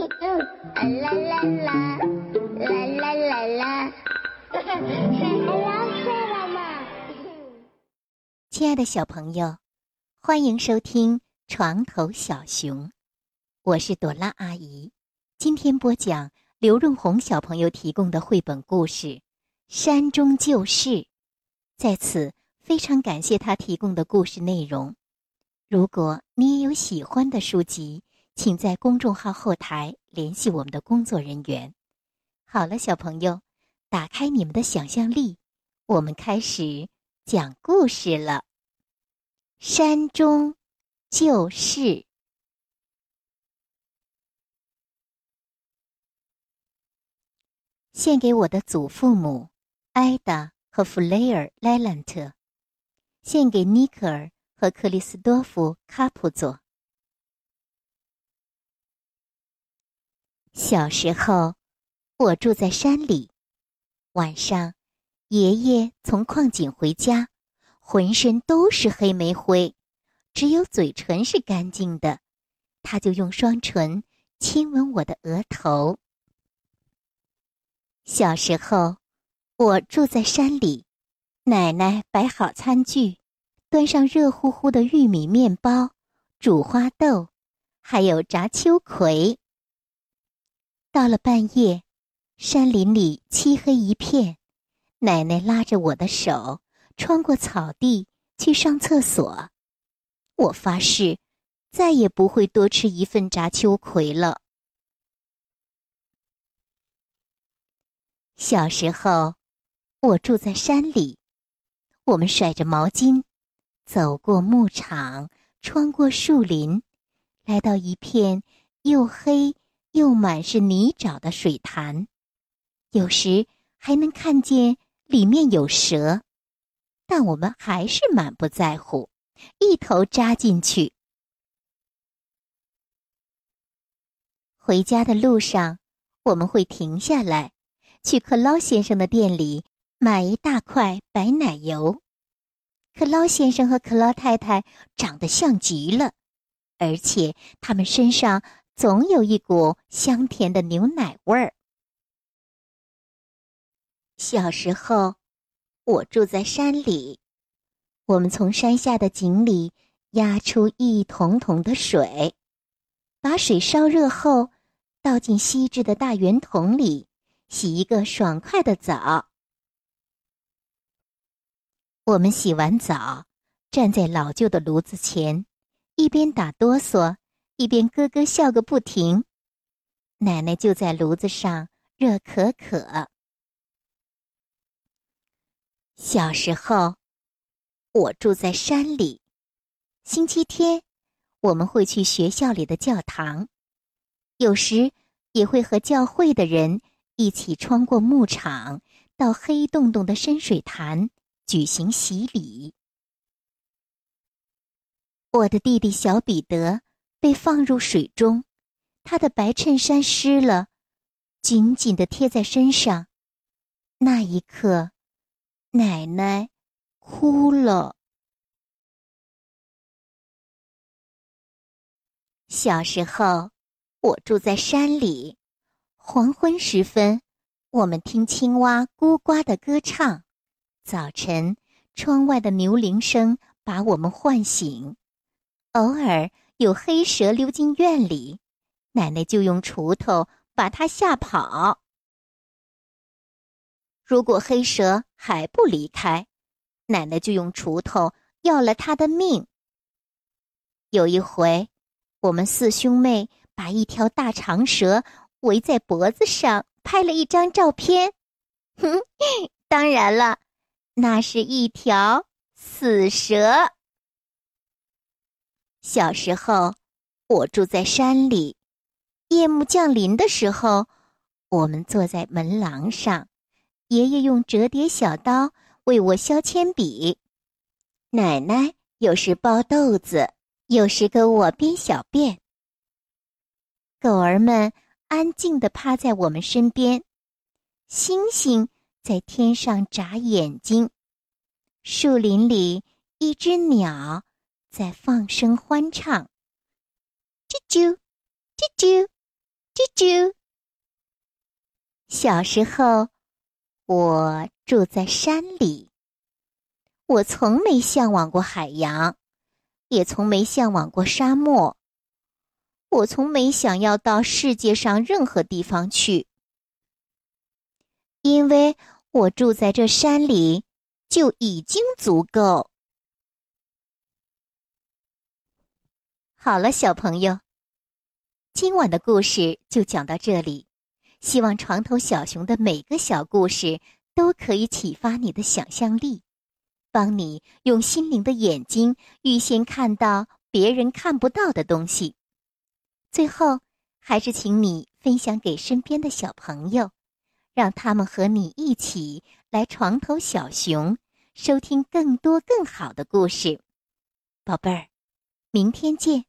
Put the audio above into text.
嗯啦啦啦，啦啦啦啦，老师了嘛？亲爱的小朋友，欢迎收听《床头小熊》，我是朵拉阿姨。今天播讲刘润红小朋友提供的绘本故事《山中旧事》。在此，非常感谢他提供的故事内容。如果你也有喜欢的书籍，请在公众号后台联系我们的工作人员。好了，小朋友，打开你们的想象力，我们开始讲故事了。山中旧事，献给我的祖父母艾达和弗雷尔·莱兰特，献给尼克尔和克里斯多夫·卡普佐。小时候，我住在山里。晚上，爷爷从矿井回家，浑身都是黑煤灰，只有嘴唇是干净的。他就用双唇亲吻我的额头。小时候，我住在山里，奶奶摆好餐具，端上热乎乎的玉米面包、煮花豆，还有炸秋葵。到了半夜，山林里漆黑一片，奶奶拉着我的手，穿过草地去上厕所。我发誓，再也不会多吃一份炸秋葵了。小时候，我住在山里，我们甩着毛巾，走过牧场，穿过树林，来到一片又黑。又满是泥沼的水潭，有时还能看见里面有蛇，但我们还是满不在乎，一头扎进去。回家的路上，我们会停下来，去克劳先生的店里买一大块白奶油。克劳先生和克劳太太长得像极了，而且他们身上。总有一股香甜的牛奶味儿。小时候，我住在山里，我们从山下的井里压出一桶桶的水，把水烧热后，倒进锡制的大圆桶里，洗一个爽快的澡。我们洗完澡，站在老旧的炉子前，一边打哆嗦。一边咯咯笑个不停，奶奶就在炉子上热可可。小时候，我住在山里，星期天我们会去学校里的教堂，有时也会和教会的人一起穿过牧场，到黑洞洞的深水潭举行洗礼。我的弟弟小彼得。被放入水中，他的白衬衫湿了，紧紧的贴在身上。那一刻，奶奶哭了。小时候，我住在山里，黄昏时分，我们听青蛙咕呱的歌唱；早晨，窗外的牛铃声把我们唤醒。偶尔。有黑蛇溜进院里，奶奶就用锄头把它吓跑。如果黑蛇还不离开，奶奶就用锄头要了他的命。有一回，我们四兄妹把一条大长蛇围在脖子上，拍了一张照片。哼，当然了，那是一条死蛇。小时候，我住在山里。夜幕降临的时候，我们坐在门廊上，爷爷用折叠小刀为我削铅笔，奶奶有时剥豆子，有时给我编小便。狗儿们安静地趴在我们身边，星星在天上眨眼睛，树林里一只鸟。在放声欢唱，啾啾，啾啾，啾啾。小时候，我住在山里。我从没向往过海洋，也从没向往过沙漠。我从没想要到世界上任何地方去，因为我住在这山里就已经足够。好了，小朋友，今晚的故事就讲到这里。希望床头小熊的每个小故事都可以启发你的想象力，帮你用心灵的眼睛预先看到别人看不到的东西。最后，还是请你分享给身边的小朋友，让他们和你一起来床头小熊，收听更多更好的故事。宝贝儿，明天见。